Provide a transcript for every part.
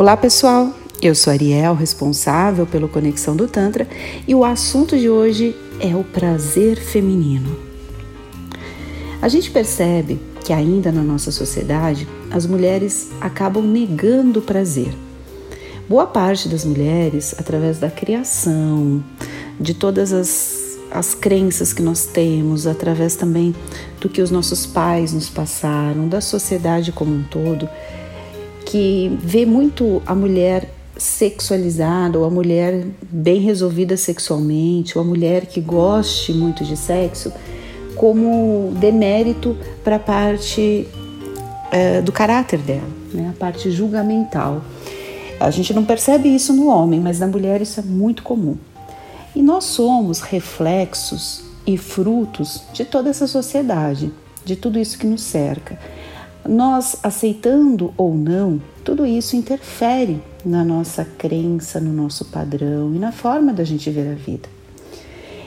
Olá pessoal, eu sou Ariel, responsável pelo Conexão do Tantra, e o assunto de hoje é o prazer feminino. A gente percebe que ainda na nossa sociedade as mulheres acabam negando o prazer. Boa parte das mulheres, através da criação, de todas as, as crenças que nós temos, através também do que os nossos pais nos passaram, da sociedade como um todo, que vê muito a mulher sexualizada ou a mulher bem resolvida sexualmente ou a mulher que goste muito de sexo como demérito para a parte é, do caráter dela, né? a parte julgamental. A gente não percebe isso no homem, mas na mulher isso é muito comum. E nós somos reflexos e frutos de toda essa sociedade, de tudo isso que nos cerca. Nós aceitando ou não, tudo isso interfere na nossa crença, no nosso padrão e na forma da gente ver a vida.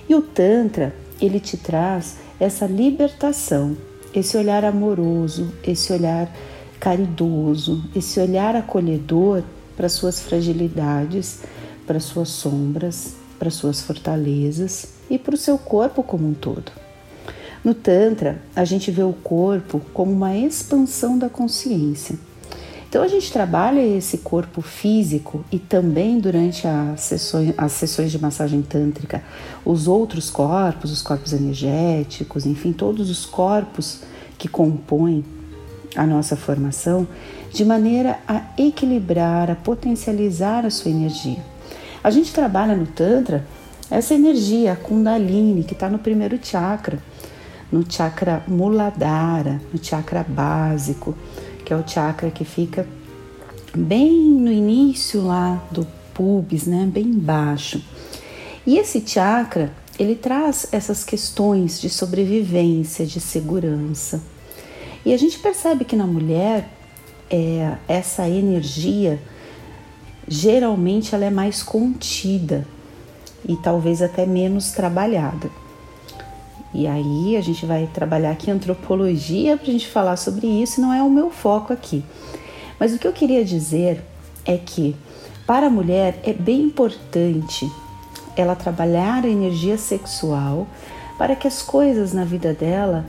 E o Tantra, ele te traz essa libertação, esse olhar amoroso, esse olhar caridoso, esse olhar acolhedor para suas fragilidades, para suas sombras, para suas fortalezas e para o seu corpo como um todo. No Tantra, a gente vê o corpo como uma expansão da consciência. Então a gente trabalha esse corpo físico e também durante as sessões, as sessões de massagem tântrica, os outros corpos, os corpos energéticos, enfim, todos os corpos que compõem a nossa formação, de maneira a equilibrar, a potencializar a sua energia. A gente trabalha no Tantra essa energia, a Kundalini, que está no primeiro chakra no chakra Muladhara, no chakra básico, que é o chakra que fica bem no início lá do pubis, né, bem baixo. E esse chakra, ele traz essas questões de sobrevivência, de segurança. E a gente percebe que na mulher é, essa energia geralmente ela é mais contida e talvez até menos trabalhada. E aí a gente vai trabalhar aqui antropologia para a gente falar sobre isso, não é o meu foco aqui. Mas o que eu queria dizer é que para a mulher é bem importante ela trabalhar a energia sexual para que as coisas na vida dela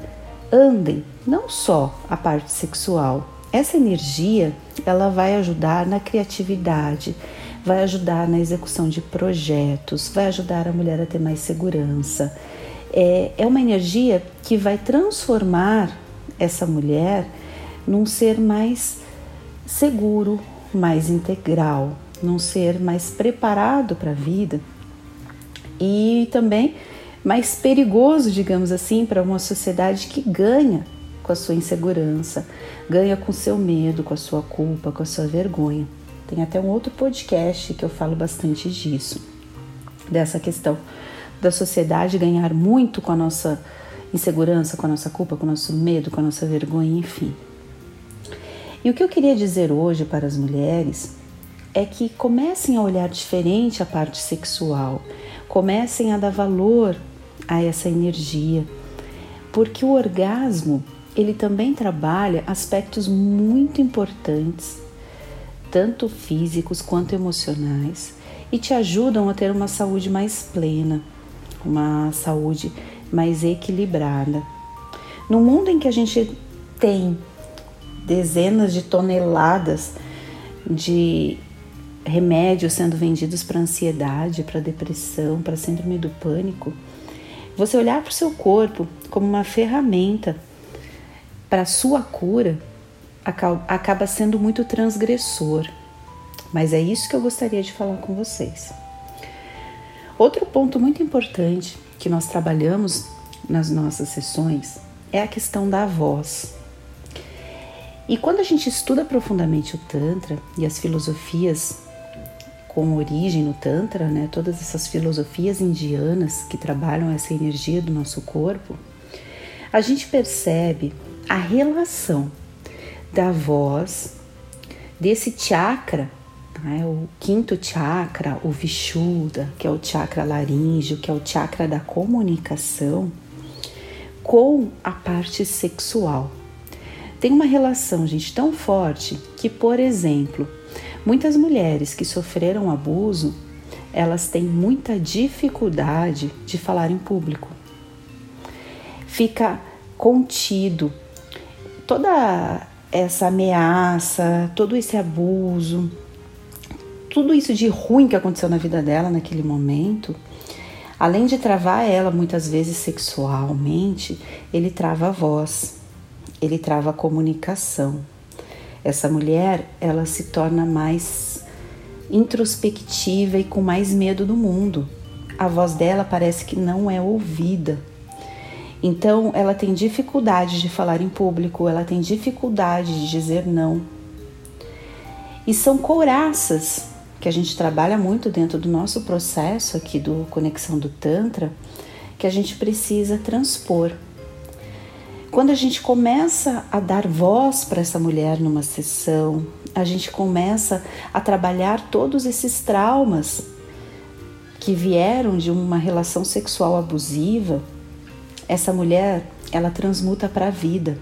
andem, não só a parte sexual. Essa energia, ela vai ajudar na criatividade, vai ajudar na execução de projetos, vai ajudar a mulher a ter mais segurança, é, é uma energia que vai transformar essa mulher num ser mais seguro, mais integral, num ser mais preparado para a vida e também mais perigoso, digamos assim, para uma sociedade que ganha com a sua insegurança, ganha com seu medo, com a sua culpa, com a sua vergonha. Tem até um outro podcast que eu falo bastante disso, dessa questão da sociedade ganhar muito com a nossa insegurança, com a nossa culpa, com o nosso medo, com a nossa vergonha, enfim. E o que eu queria dizer hoje para as mulheres é que comecem a olhar diferente a parte sexual, comecem a dar valor a essa energia, porque o orgasmo ele também trabalha aspectos muito importantes, tanto físicos quanto emocionais, e te ajudam a ter uma saúde mais plena, uma saúde mais equilibrada. No mundo em que a gente tem dezenas de toneladas de remédios sendo vendidos para ansiedade, para depressão, para síndrome do pânico, você olhar para o seu corpo como uma ferramenta para a sua cura acaba sendo muito transgressor. Mas é isso que eu gostaria de falar com vocês. Outro ponto muito importante que nós trabalhamos nas nossas sessões é a questão da voz. E quando a gente estuda profundamente o Tantra e as filosofias com origem no Tantra, né, todas essas filosofias indianas que trabalham essa energia do nosso corpo, a gente percebe a relação da voz, desse chakra né? o quinto chakra, o Vishuddha, que é o chakra laríngeo, que é o chakra da comunicação, com a parte sexual. Tem uma relação, gente, tão forte que, por exemplo, Muitas mulheres que sofreram abuso, elas têm muita dificuldade de falar em público. Fica contido toda essa ameaça, todo esse abuso, tudo isso de ruim que aconteceu na vida dela naquele momento, além de travar ela muitas vezes sexualmente, ele trava a voz, ele trava a comunicação. Essa mulher, ela se torna mais introspectiva e com mais medo do mundo. A voz dela parece que não é ouvida. Então, ela tem dificuldade de falar em público, ela tem dificuldade de dizer não. E são couraças que a gente trabalha muito dentro do nosso processo aqui do Conexão do Tantra, que a gente precisa transpor. Quando a gente começa a dar voz para essa mulher numa sessão, a gente começa a trabalhar todos esses traumas que vieram de uma relação sexual abusiva, essa mulher, ela transmuta para a vida.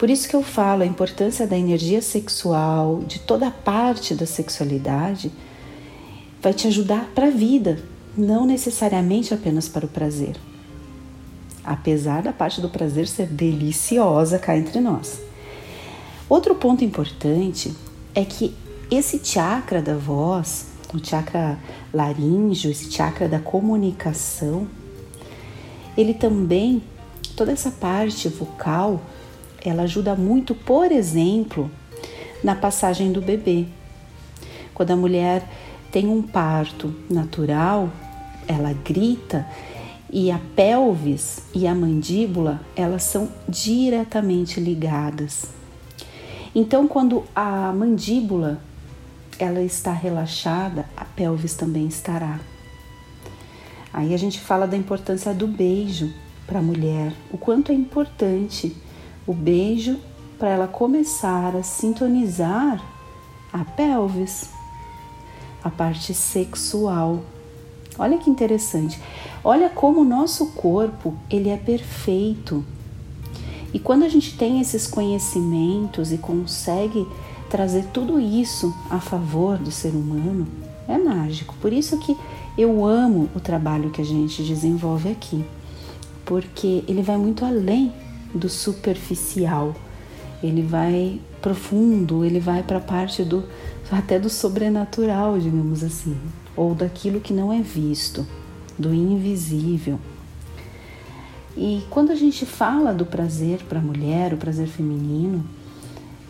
Por isso que eu falo a importância da energia sexual, de toda a parte da sexualidade, vai te ajudar para a vida, não necessariamente apenas para o prazer. Apesar da parte do prazer ser deliciosa cá entre nós. Outro ponto importante é que esse chakra da voz, o chakra laríngeo, esse chakra da comunicação, ele também, toda essa parte vocal, ela ajuda muito, por exemplo, na passagem do bebê. Quando a mulher tem um parto natural, ela grita e a pelvis e a mandíbula, elas são diretamente ligadas. Então, quando a mandíbula ela está relaxada, a pelvis também estará. Aí a gente fala da importância do beijo para a mulher, o quanto é importante o beijo para ela começar a sintonizar a pelvis, a parte sexual. Olha que interessante. Olha como o nosso corpo, ele é perfeito. E quando a gente tem esses conhecimentos e consegue trazer tudo isso a favor do ser humano, é mágico. Por isso que eu amo o trabalho que a gente desenvolve aqui, porque ele vai muito além do superficial, ele vai profundo, ele vai para a parte do até do sobrenatural, digamos assim, ou daquilo que não é visto, do invisível. E quando a gente fala do prazer para a mulher, o prazer feminino,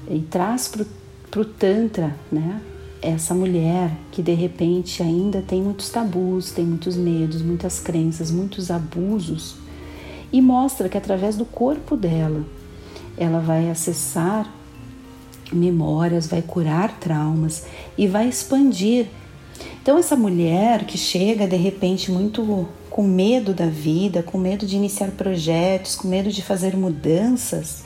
e traz para o Tantra, né? Essa mulher que de repente ainda tem muitos tabus, tem muitos medos, muitas crenças, muitos abusos, e mostra que através do corpo dela ela vai acessar memórias, vai curar traumas e vai expandir. Então, essa mulher que chega de repente muito com medo da vida, com medo de iniciar projetos, com medo de fazer mudanças,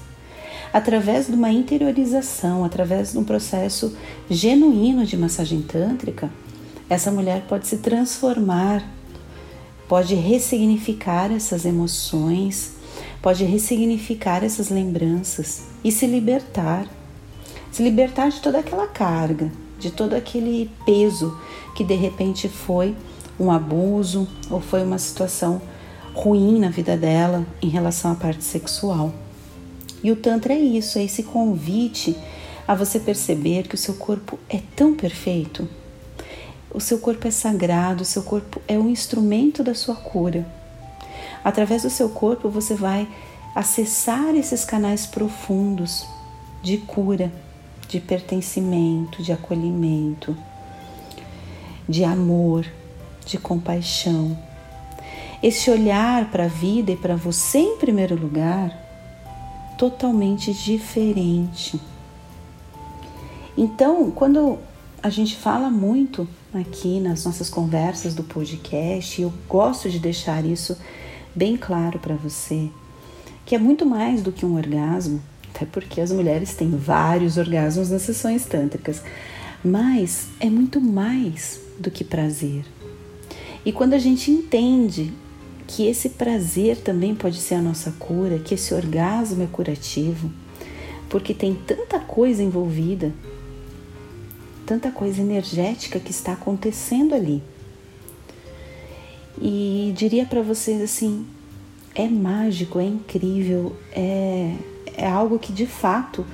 através de uma interiorização, através de um processo genuíno de massagem tântrica, essa mulher pode se transformar pode ressignificar essas emoções, pode ressignificar essas lembranças e se libertar. Se libertar de toda aquela carga, de todo aquele peso que de repente foi um abuso ou foi uma situação ruim na vida dela em relação à parte sexual. E o Tantra é isso, é esse convite a você perceber que o seu corpo é tão perfeito o seu corpo é sagrado, o seu corpo é um instrumento da sua cura. Através do seu corpo você vai acessar esses canais profundos de cura, de pertencimento, de acolhimento, de amor, de compaixão. Esse olhar para a vida e para você em primeiro lugar, totalmente diferente. Então, quando a gente fala muito aqui nas nossas conversas do podcast, e eu gosto de deixar isso bem claro para você, que é muito mais do que um orgasmo, até porque as mulheres têm vários orgasmos nas sessões tântricas, mas é muito mais do que prazer. E quando a gente entende que esse prazer também pode ser a nossa cura, que esse orgasmo é curativo, porque tem tanta coisa envolvida tanta coisa energética que está acontecendo ali. E diria para vocês assim: é mágico, é incrível, é, é algo que de fato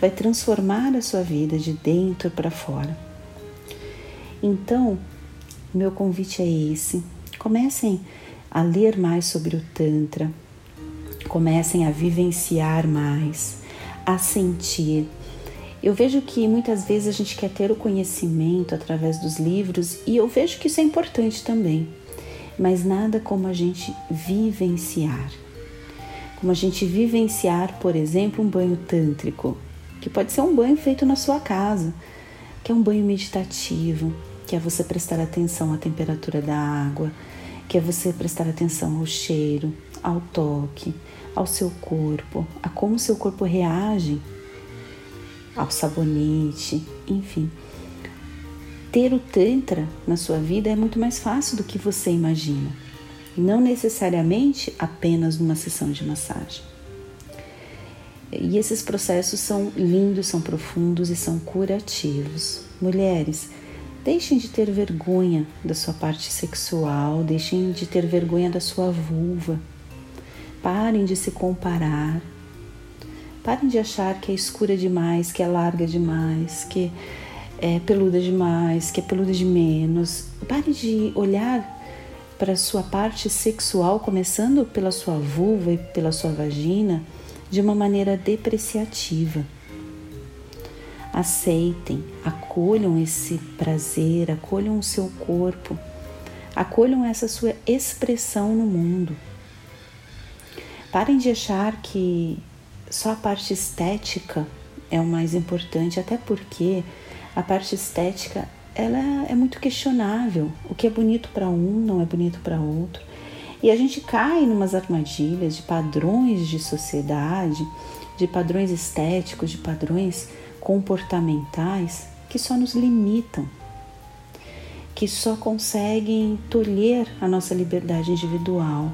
vai transformar a sua vida de dentro para fora. Então, meu convite é esse. Comecem a ler mais sobre o Tantra, comecem a vivenciar mais, a sentir. Eu vejo que muitas vezes a gente quer ter o conhecimento através dos livros e eu vejo que isso é importante também, mas nada como a gente vivenciar. Como a gente vivenciar, por exemplo, um banho tântrico, que pode ser um banho feito na sua casa, que é um banho meditativo, que é você prestar atenção à temperatura da água, que é você prestar atenção ao cheiro, ao toque, ao seu corpo, a como seu corpo reage ao sabonete, enfim. Ter o Tantra na sua vida é muito mais fácil do que você imagina, não necessariamente apenas numa sessão de massagem. E esses processos são lindos, são profundos e são curativos. Mulheres, Deixem de ter vergonha da sua parte sexual, deixem de ter vergonha da sua vulva. Parem de se comparar. Parem de achar que é escura demais, que é larga demais, que é peluda demais, que é peluda de menos. Parem de olhar para a sua parte sexual, começando pela sua vulva e pela sua vagina, de uma maneira depreciativa aceitem, acolham esse prazer, acolham o seu corpo, acolham essa sua expressão no mundo. Parem de achar que só a parte estética é o mais importante, até porque a parte estética ela é muito questionável. O que é bonito para um não é bonito para outro. E a gente cai numas armadilhas de padrões de sociedade, de padrões estéticos, de padrões comportamentais que só nos limitam, que só conseguem tolher a nossa liberdade individual.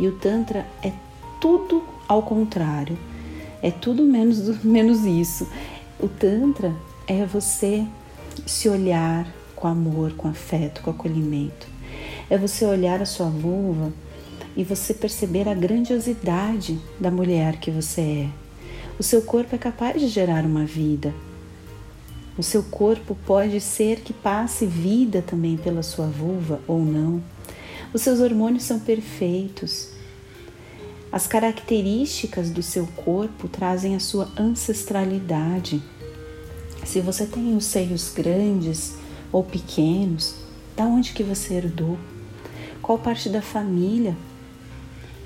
E o Tantra é tudo ao contrário, é tudo menos, menos isso. O Tantra é você se olhar com amor, com afeto, com acolhimento. É você olhar a sua vulva e você perceber a grandiosidade da mulher que você é o seu corpo é capaz de gerar uma vida. O seu corpo pode ser que passe vida também pela sua vulva ou não. Os seus hormônios são perfeitos. As características do seu corpo trazem a sua ancestralidade. Se você tem os seios grandes ou pequenos, da onde que você herdou? Qual parte da família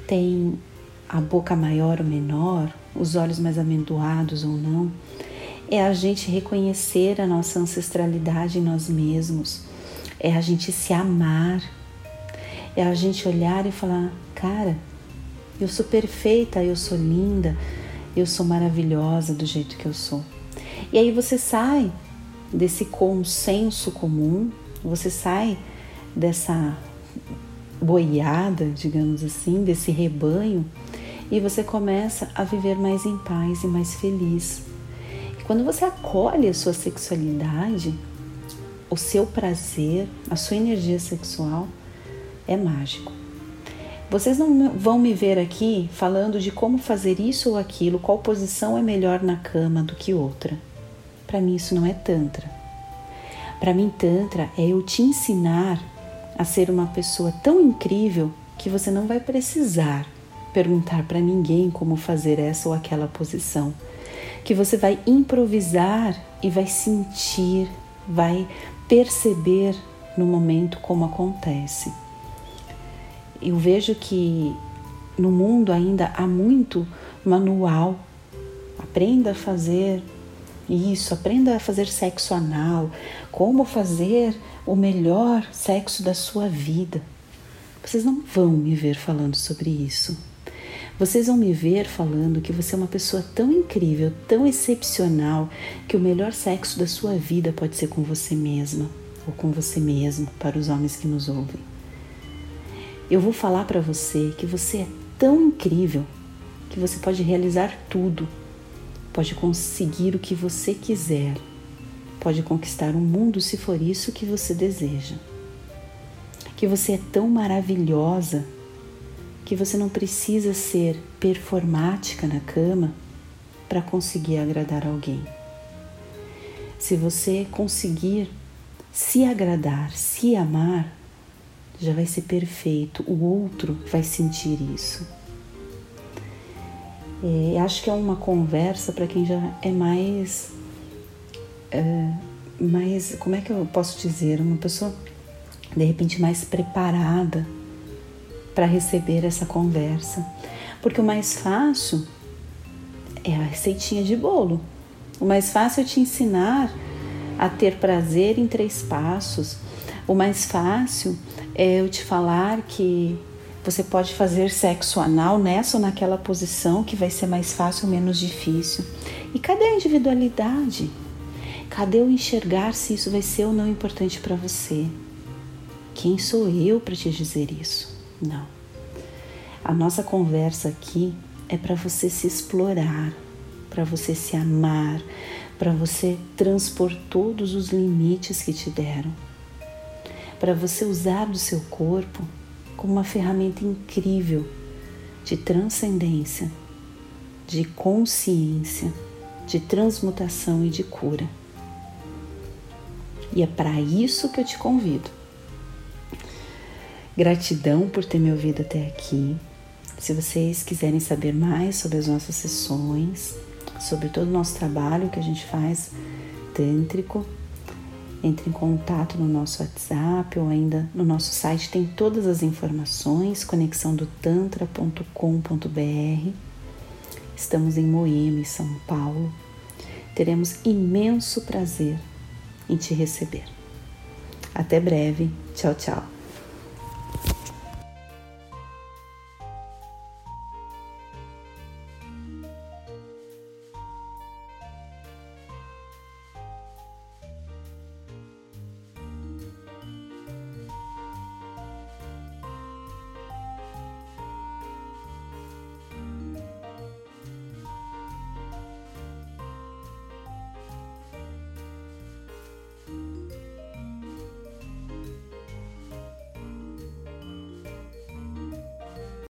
tem a boca maior ou menor, os olhos mais amendoados ou não, é a gente reconhecer a nossa ancestralidade em nós mesmos, é a gente se amar, é a gente olhar e falar: cara, eu sou perfeita, eu sou linda, eu sou maravilhosa do jeito que eu sou. E aí você sai desse consenso comum, você sai dessa boiada, digamos assim, desse rebanho e você começa a viver mais em paz e mais feliz. E quando você acolhe a sua sexualidade, o seu prazer, a sua energia sexual é mágico. Vocês não vão me ver aqui falando de como fazer isso ou aquilo, qual posição é melhor na cama do que outra. Para mim, isso não é Tantra. Para mim, Tantra é eu te ensinar a ser uma pessoa tão incrível que você não vai precisar perguntar para ninguém como fazer essa ou aquela posição, que você vai improvisar e vai sentir, vai perceber no momento como acontece. Eu vejo que no mundo ainda há muito manual. Aprenda a fazer isso, aprenda a fazer sexo anal, como fazer o melhor sexo da sua vida. Vocês não vão me ver falando sobre isso. Vocês vão me ver falando que você é uma pessoa tão incrível, tão excepcional, que o melhor sexo da sua vida pode ser com você mesma ou com você mesmo, para os homens que nos ouvem. Eu vou falar para você que você é tão incrível que você pode realizar tudo, pode conseguir o que você quiser, pode conquistar o mundo se for isso que você deseja. Que você é tão maravilhosa que você não precisa ser performática na cama para conseguir agradar alguém. Se você conseguir se agradar, se amar, já vai ser perfeito. O outro vai sentir isso. É, acho que é uma conversa para quem já é mais, é, mais, como é que eu posso dizer, uma pessoa de repente mais preparada para receber essa conversa, porque o mais fácil é a receitinha de bolo. O mais fácil é te ensinar a ter prazer em três passos. O mais fácil é eu te falar que você pode fazer sexo anal nessa ou naquela posição que vai ser mais fácil ou menos difícil. E cadê a individualidade? Cadê o enxergar se isso vai ser ou não importante para você? Quem sou eu para te dizer isso? Não. A nossa conversa aqui é para você se explorar, para você se amar, para você transpor todos os limites que te deram, para você usar do seu corpo como uma ferramenta incrível de transcendência, de consciência, de transmutação e de cura. E é para isso que eu te convido. Gratidão por ter me ouvido até aqui. Se vocês quiserem saber mais sobre as nossas sessões, sobre todo o nosso trabalho que a gente faz tântrico, entre em contato no nosso WhatsApp ou ainda no nosso site, tem todas as informações, conexãodotantra.com.br. Estamos em Moema, São Paulo. Teremos imenso prazer em te receber. Até breve. Tchau, tchau.